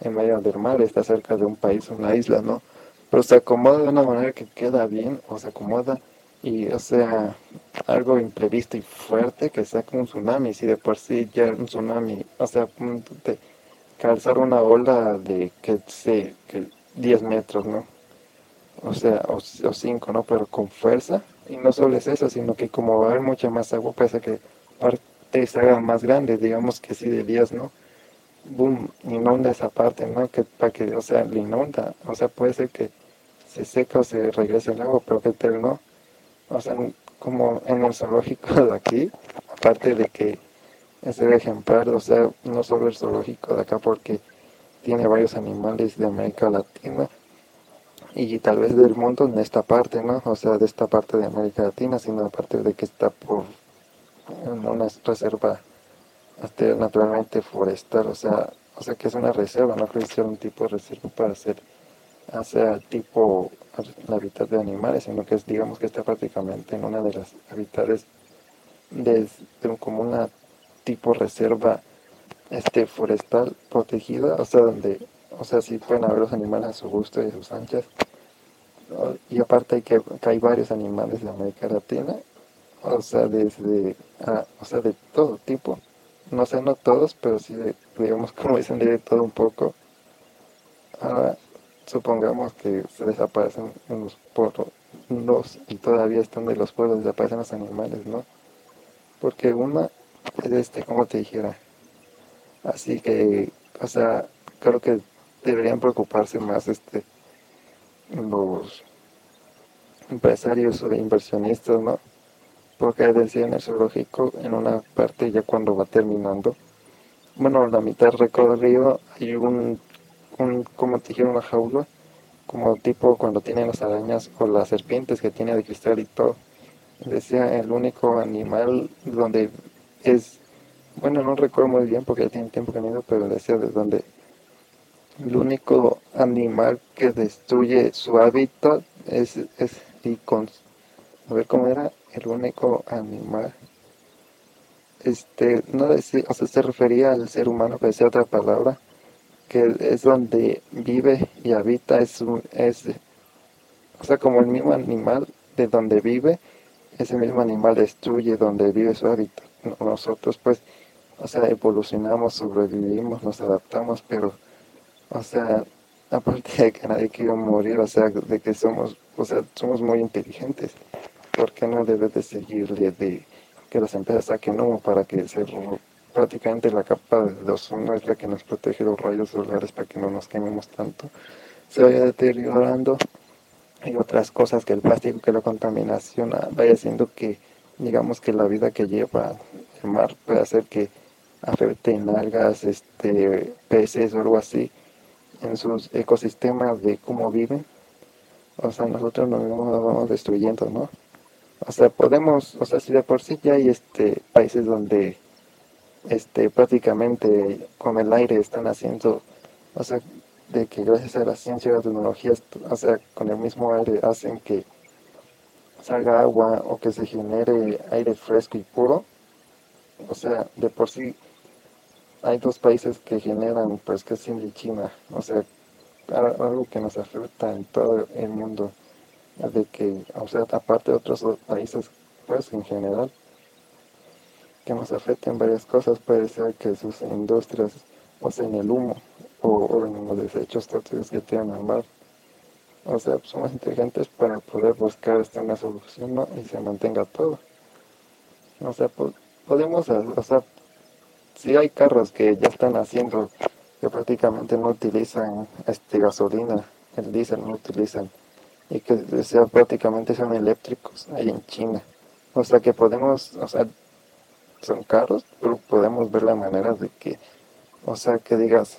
A: En medio del mar, está cerca de un país, una isla, ¿no? Pero se acomoda de una manera que queda bien, o se acomoda, y, o sea, algo imprevisto y fuerte que saca un tsunami, si de por sí ya un tsunami, o sea, de calzar una ola de, que sé, que 10 metros, ¿no? O sea, o 5, ¿no? Pero con fuerza, y no solo es eso, sino que como va a haber mucha más agua, pese que parte se haga más grande, digamos que si de días, ¿no? Boom, inunda esa parte, ¿no? Que para que, o sea, le inunda, o sea, puede ser que se seca o se regrese el agua, pero que tal, ¿no? O sea, como en el zoológico de aquí, aparte de que es el ejemplar, o sea, no solo el zoológico de acá porque tiene varios animales de América Latina y tal vez del mundo en esta parte, ¿no? O sea, de esta parte de América Latina, sino aparte de que está por una reserva naturalmente forestal, o sea, o sea que es una reserva, no creo que sea un tipo de reserva para hacer, hacer tipo el hábitat de animales, sino que es, digamos que está prácticamente en una de las hábitats de, como una tipo reserva este forestal protegida, o sea, donde, o sea, sí pueden haber los animales a su gusto y a sus anchas. Y aparte hay que, que hay varios animales de América Latina o sea, desde, ah, o sea, de todo tipo, no sé, no todos, pero sí, digamos, como dicen, de todo un poco. Ahora, supongamos que se desaparecen los pueblos, los, y todavía están de los pueblos, desaparecen los animales, ¿no? Porque una es este, como te dijera, así que, o sea, creo que deberían preocuparse más este los empresarios o inversionistas, ¿no? Porque decía en el zoológico, en una parte ya cuando va terminando, bueno, la mitad recorrido hay un, un como te dijeron, una jaula, como tipo cuando tienen las arañas o las serpientes que tiene de cristal y todo. Decía el único animal donde es, bueno, no recuerdo muy bien porque ya tiene tiempo que no ido, pero decía de donde el único animal que destruye su hábitat es, es y a ver cómo era, el único animal. Este, no decía, o sea, se refería al ser humano, pero decía otra palabra, que es donde vive y habita, es, un, es, o sea, como el mismo animal de donde vive, ese mismo animal destruye donde vive su hábitat. Nosotros, pues, o sea, evolucionamos, sobrevivimos, nos adaptamos, pero, o sea, aparte de que nadie quiere morir, o sea, de que somos, o sea, somos muy inteligentes. ¿Por qué no debe de seguirle de que las empresas saquen humo para que se prácticamente la capa de ozono es la que nos protege los rayos solares para que no nos quememos tanto, se vaya deteriorando y otras cosas que el plástico, que la contaminación ah, vaya haciendo que digamos que la vida que lleva del mar puede hacer que afecten algas, este, peces o algo así en sus ecosistemas de cómo viven. O sea, nosotros nos vamos destruyendo, ¿no? O sea, podemos, o sea, si de por sí ya hay este países donde este prácticamente con el aire están haciendo, o sea, de que gracias a la ciencia y la tecnología, o sea, con el mismo aire hacen que salga agua o que se genere aire fresco y puro. O sea, de por sí hay dos países que generan, pues que es India y China. O sea, algo que nos afecta en todo el mundo. De que, o sea, aparte de otros países, pues en general, que nos afecten varias cosas, puede ser que sus industrias, o sea, en el humo, o, en los desechos tóxicos que tienen al mar. O sea, somos inteligentes para poder buscar esta una solución ¿no? y se mantenga todo. O sea, podemos, o sea, si hay carros que ya están haciendo que prácticamente no utilizan este gasolina, el diésel no utilizan y que sea, prácticamente son eléctricos ahí en China. O sea que podemos, o sea, son caros, pero podemos ver la manera de que, o sea, que digas,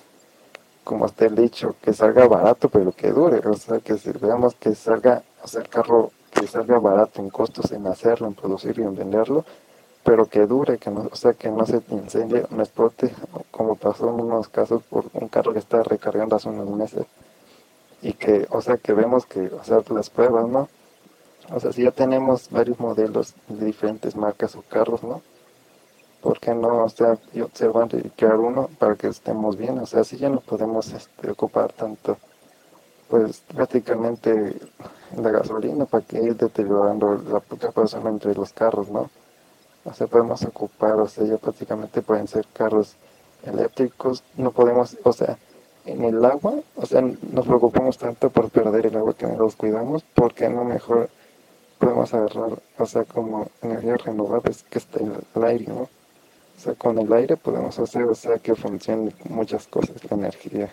A: como está el dicho, que salga barato pero que dure, o sea, que si veamos que salga, o sea, el carro que salga barato en costos en hacerlo, en producirlo y en venderlo, pero que dure, que no, o sea, que no se incendie, no explote, como pasó en unos casos por un carro que está recargando hace unos meses, y que, o sea, que vemos que, o sea, las pruebas, ¿no? O sea, si ya tenemos varios modelos de diferentes marcas o carros, ¿no? ¿por qué no o sea, y observar y crear uno para que estemos bien? O sea, si ya no podemos este, ocupar tanto, pues prácticamente la gasolina para que ir deteriorando la capacidad entre los carros, ¿no? O sea, podemos ocupar, o sea, ya prácticamente pueden ser carros eléctricos, no podemos, o sea, en el agua, o sea, nos preocupamos tanto por perder el agua que nos cuidamos, porque no mejor podemos agarrar, o sea, como energías renovables que está el aire, ¿no? O sea, con el aire podemos hacer, o sea, que funcionen muchas cosas, la energía.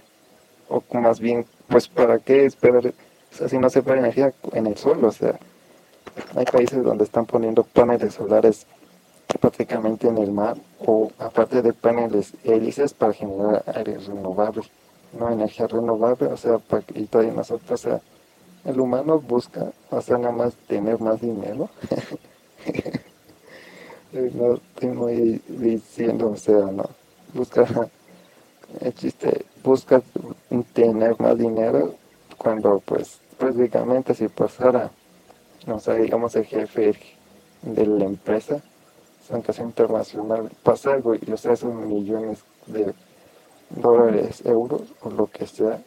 A: O más bien, pues, ¿para qué esperar? O sea, si no se puede energía en el suelo, o sea, hay países donde están poniendo paneles solares prácticamente en el mar, o aparte de paneles hélices para generar aire renovable, no energía renovable, o sea, para, y todavía nosotros, o sea, el humano busca, o sea, nada más tener más dinero. no estoy muy diciendo, o sea, no, busca, el chiste, busca tener más dinero cuando pues prácticamente si pasara, no sé, digamos el jefe de la empresa, casa internacional, pasa algo y o sea, son millones de dólares, euros o lo que sea,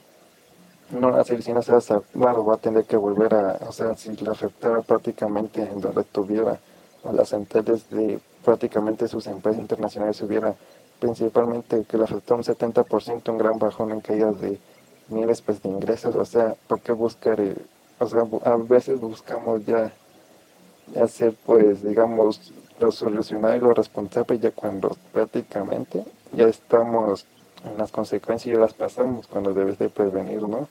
A: no la no se va va a tener que volver a, o sea, si le afectara prácticamente en donde tuviera a las centrales de prácticamente sus empresas internacionales hubiera principalmente que le afectó un 70%, un gran bajón en caídas de miles pues, de ingresos, o sea, ¿por qué buscar? Eh, o sea, a veces buscamos ya hacer, pues, digamos, lo solucionar y lo responsable ya cuando prácticamente ya estamos las consecuencias y las pasamos cuando debes de prevenir, ¿no?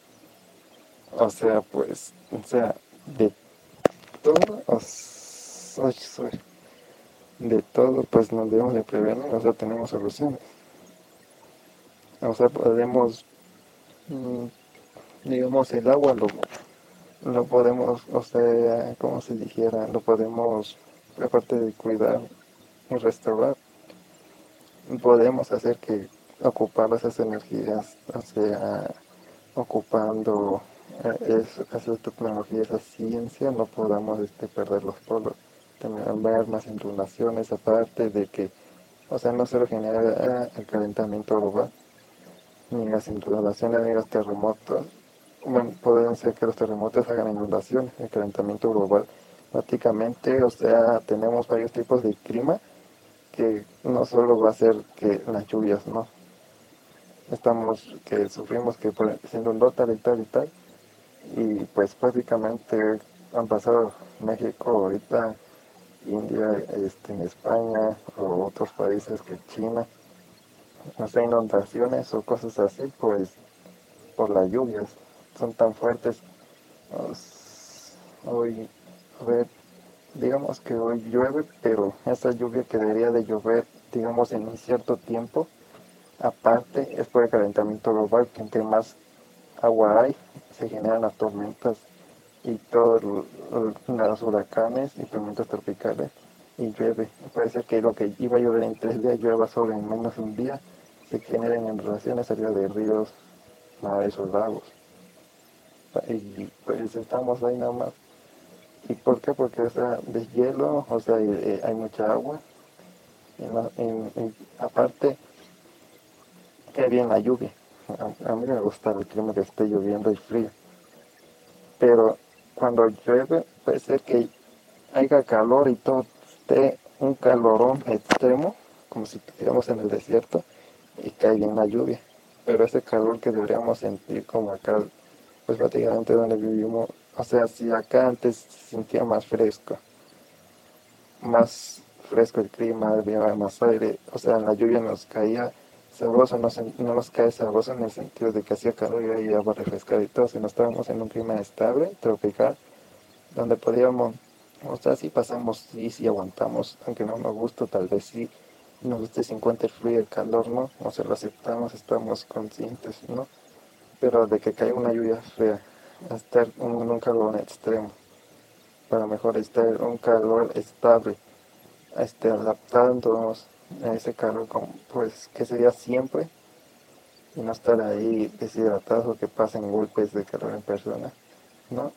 A: O sea, pues, o sea, de todo, o de todo, pues nos debemos de prevenir, o sea, tenemos soluciones. O sea, podemos, mm, digamos, el agua lo, lo podemos, o sea, como se dijera, lo podemos, aparte de cuidar restaurar, podemos hacer que ocupar esas energías, o sea, ocupando eh, esa tecnología, esa ciencia, no podamos este, perder los polos ver más inundaciones, aparte de que, o sea, no solo genera el calentamiento global, ni las inundaciones ni los terremotos. Bueno, pueden ser que los terremotos hagan inundaciones, el calentamiento global. Prácticamente, o sea, tenemos varios tipos de clima que no solo va a ser que las lluvias, ¿no? Estamos, que sufrimos que siendo un tal y tal y tal, y pues prácticamente han pasado México ahorita India, este, en España o otros países que China, no sé, inundaciones o cosas así, pues por las lluvias son tan fuertes. hoy, a ver, digamos que hoy llueve, pero esa lluvia que debería de llover, digamos, en un cierto tiempo, aparte es por el calentamiento global, que entre más agua hay, se generan las tormentas y todos los huracanes y tormentas tropicales y llueve. Parece que lo que iba a llover en tres días llueva solo en menos de un día. Se generan en relaciones arriba de ríos, mares o lagos. Y pues estamos ahí nada más. ¿Y por qué? Porque o sea, de hielo, o sea, eh, hay mucha agua. aparte, que bien la lluvia. A, a, mí me gusta el clima que esté lloviendo y frío. Pero cuando llueve, puede ser que haya calor y todo esté un calorón extremo, como si estuviéramos en el desierto, y caiga en la lluvia. Pero ese calor que deberíamos sentir como acá, pues prácticamente donde vivimos, o sea, si acá antes se sentía más fresco, más fresco el clima, había más aire, o sea, la lluvia nos caía sabroso, no, no nos cae sabroso en el sentido de que hacía calor y había agua refrescada y todo, si no estábamos en un clima estable, tropical, donde podíamos sea, si pasamos, y si aguantamos, aunque no nos gusta, tal vez sí nos guste 50 el frío el calor, ¿no? O sea, lo aceptamos, estamos conscientes, ¿no? Pero de que caiga una lluvia fea, estar en un calor extremo, para mejor estar en un calor estable, este, adaptándonos a ese calor, como, pues, que sería siempre, y no estar ahí deshidratados o que pasen golpes de calor en persona, ¿no?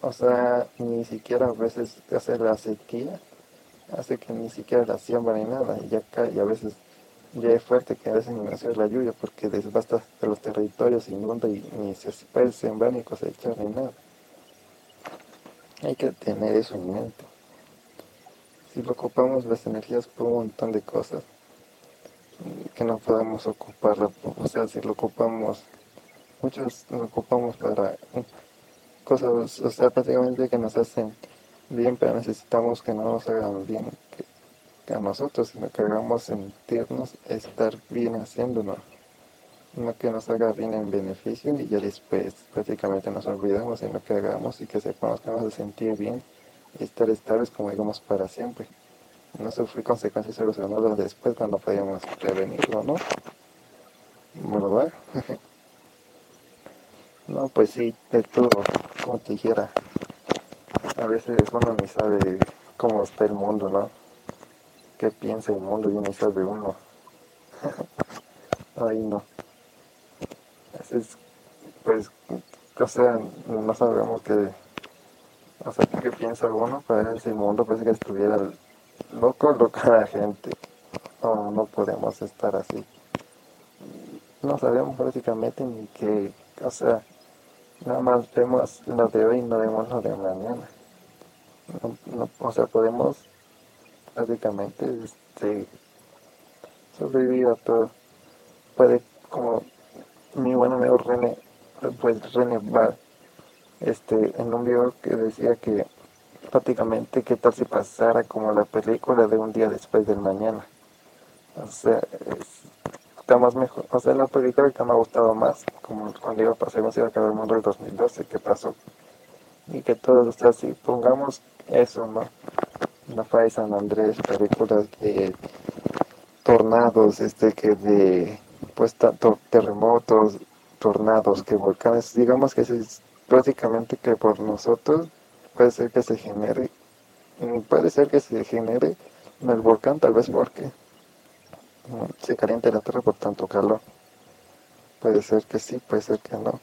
A: O sea, ni siquiera a veces hacer la sequía hace que ni siquiera la siembra ni nada, y ya cae, y a veces ya es fuerte que a veces no hacer la lluvia porque desbasta de los territorios, inunda y ni se puede sembrar ni cosechar ni nada. Hay que tener eso en mente. Lo ocupamos las energías por un montón de cosas que no podemos ocupar, o sea, si lo ocupamos, muchos lo ocupamos para cosas, o sea, prácticamente que nos hacen bien, pero necesitamos que no nos hagan bien que, a nosotros, sino que hagamos sentirnos estar bien haciéndolo. No que nos haga bien en beneficio y ya después prácticamente nos olvidamos lo que hagamos y que sepamos que vamos a sentir bien y estar estables como digamos para siempre. No sufrir consecuencias solucionadas después cuando podíamos prevenirlo, ¿no? ¿Verdad? no, pues sí, de todo como te dijera, a veces uno ni sabe cómo está el mundo, ¿no? ¿Qué piensa el mundo y ni sabe uno? Ahí no. Es, pues, o sea, no sabemos qué, o sea, qué piensa uno para ese mundo parece que estuviera loco, loca la gente. No, no podemos estar así. No sabemos prácticamente ni qué, o sea, Nada más vemos lo de hoy y no vemos lo de mañana. o sea, podemos básicamente este, sobrevivir a todo. Puede, como mi buen amigo René, pues René este, en un video que decía que prácticamente qué tal si pasara como la película de un día después del mañana. O sea, es, más mejor. O sea, la película que me ha gustado más, como cuando iba a pasar iba a acabar el mundo del 2012, que pasó. Y que todos, o sea, si pongamos eso, ¿no? La Fay San Andrés, películas de tornados, este, que de, pues, tanto terremotos, tornados, que volcanes, digamos que es prácticamente que por nosotros puede ser que se genere, puede ser que se genere en el volcán, tal vez porque se calienta la tierra por tanto calor. Puede ser que sí, puede ser que no.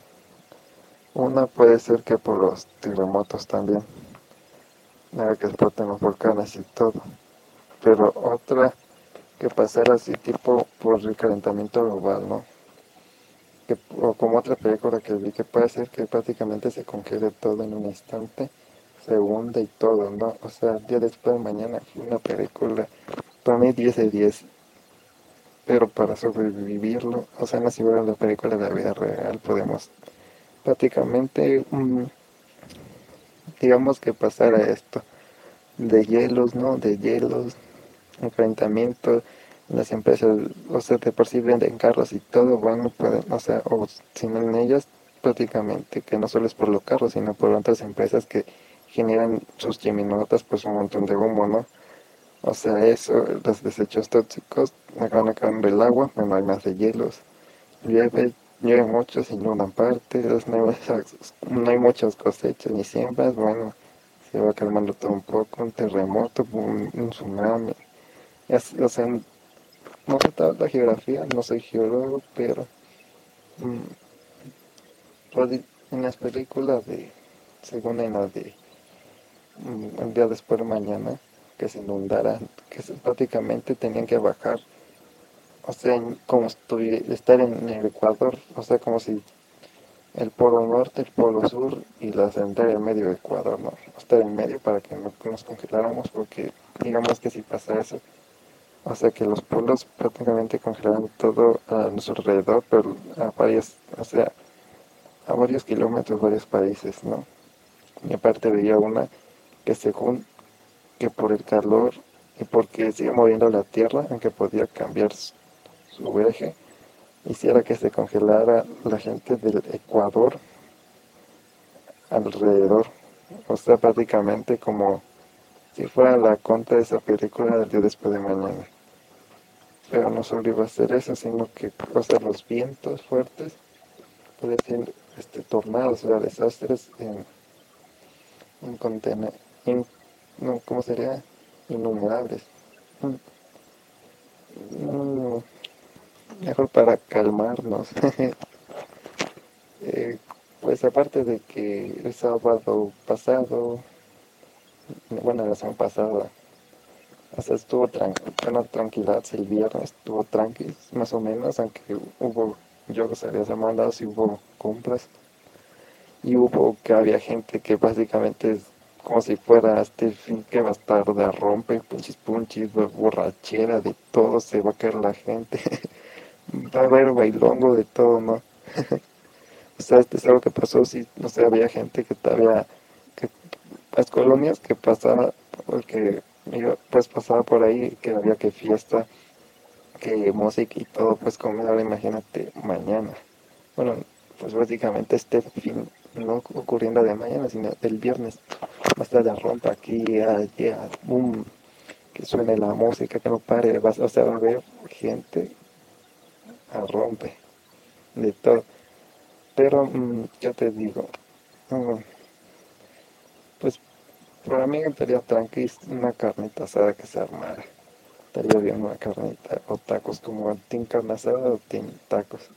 A: Una puede ser que por los terremotos también. Nada que exploten los volcanes y todo. Pero otra que pasara así tipo por el calentamiento global, ¿no? Que, o como otra película que vi que puede ser que prácticamente se congele todo en un instante, se hunde y todo, ¿no? O sea, el día después de mañana una película, para mí 10 de 10 pero para sobrevivirlo, o sea, no si fuera la película de la vida real, podemos prácticamente, mm, digamos que pasara esto, de hielos, ¿no? De hielos, enfrentamientos, las empresas, o sea, de por sí venden carros y todo, bueno, pueden, o sea, o sin en ellas, prácticamente, que no solo es por los carros, sino por otras empresas que generan sus geminotas pues un montón de humo, ¿no? O sea, eso, los desechos tóxicos van a caer del agua, hay más de hielos, llueve, llueve mucho, se inundan partes, no hay, no hay muchas cosechas ni siembras, bueno, se va calmando todo un poco, un terremoto, un, tsunami, o sea, no sé toda la geografía, no soy geólogo, pero mm, en las películas de, según en la de mm, el día después de mañana, que se inundaran, que prácticamente tenían que bajar, o sea, como estar en el Ecuador, o sea, como si el polo norte, el polo sur y la central en medio del Ecuador, ¿no? Estar en medio para que no nos congeláramos, porque digamos que si pasa eso, sea que los polos prácticamente congelan todo a nuestro alrededor, pero a varios, o sea, a varios kilómetros, varios países, ¿no? Y aparte veía una que según que por el calor y porque sigue moviendo la Tierra, aunque podía cambiar su eje, hiciera que se congelara la gente del Ecuador alrededor. O sea, prácticamente como si fuera la contra de esa película del día después de mañana. Pero no solo iba a ser eso, sino que sea, los vientos fuertes, puede ser este, tornados, o desastres en, en, contener, no, ¿cómo sería? Innumerables. Mm, mejor para calmarnos. Eh, pues aparte de que el sábado pasado, bueno, la semana pasada, hasta estuvo tranquila, tranquilidad, el viernes estuvo tranquilo, más o menos, aunque hubo, yo salí a hacer mandados y hubo compras. Y hubo que había gente que básicamente como si fuera este fin que va a estar de rompe, punchis punchis, borrachera, de todo, se va a caer la gente. va a haber bailongo de todo, ¿no? o sea, este es algo que pasó, si no sé, había gente que todavía, que las colonias que pasaba, porque yo pues pasaba por ahí, que había que fiesta, que música y todo, pues como ahora imagínate mañana. Bueno, pues básicamente este fin no ocurriendo de mañana, sino del viernes. Más tarde rompa aquí, allá, boom, que suene la música, que no pare, vas, o sea, va a haber gente a rompe de todo. Pero mm, yo te digo, pues para mí estaría tranquilo una carnita asada que se armara. Estaría bien una carnita o tacos como tin carne asada o tin tacos.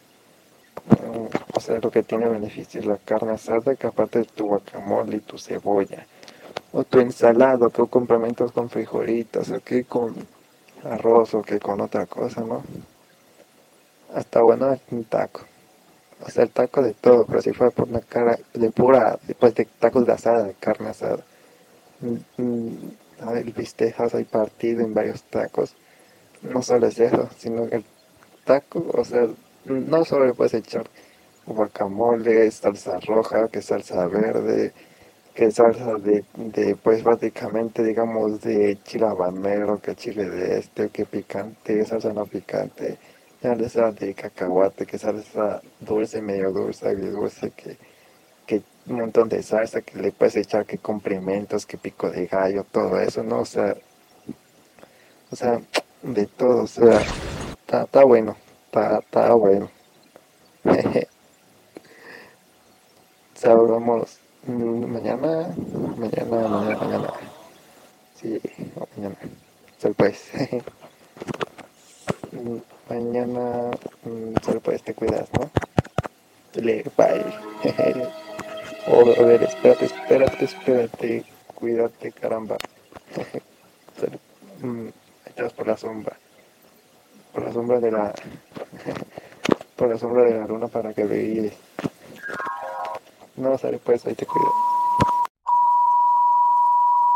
A: O sea, lo que tiene beneficio es la carne asada, que aparte de tu guacamole y tu cebolla, o tu ensalada, que complementos con frijolitos, o que con arroz, o que con otra cosa, ¿no? Hasta bueno un taco. O sea, el taco de todo, pero si fuera por una cara de pura, después de tacos de asada, de carne asada. El bistec hay partido en varios tacos. No solo es eso, sino el taco, o sea, no solo le puedes echar guacamole, salsa roja, que salsa verde, que salsa de, de pues básicamente digamos de chile habanero, que chile de este, que picante, salsa no picante, salsa de cacahuate, que salsa dulce, medio dulce, agridulce, que, que un montón de salsa que le puedes echar que complementos, que pico de gallo, todo eso, ¿no? O sea, o sea, de todo, o sea, está bueno. Está, bueno. Saludamos mañana, mañana, mañana, mañana. Sí, mañana. Sal pues. mañana, solo pues te cuidas, ¿no? Bye. o, a ver, espérate, espérate, espérate. Cuídate, caramba. mm, por la sombra por la sombra de la por la sombra de la luna para que veas no sale pues ahí te cuido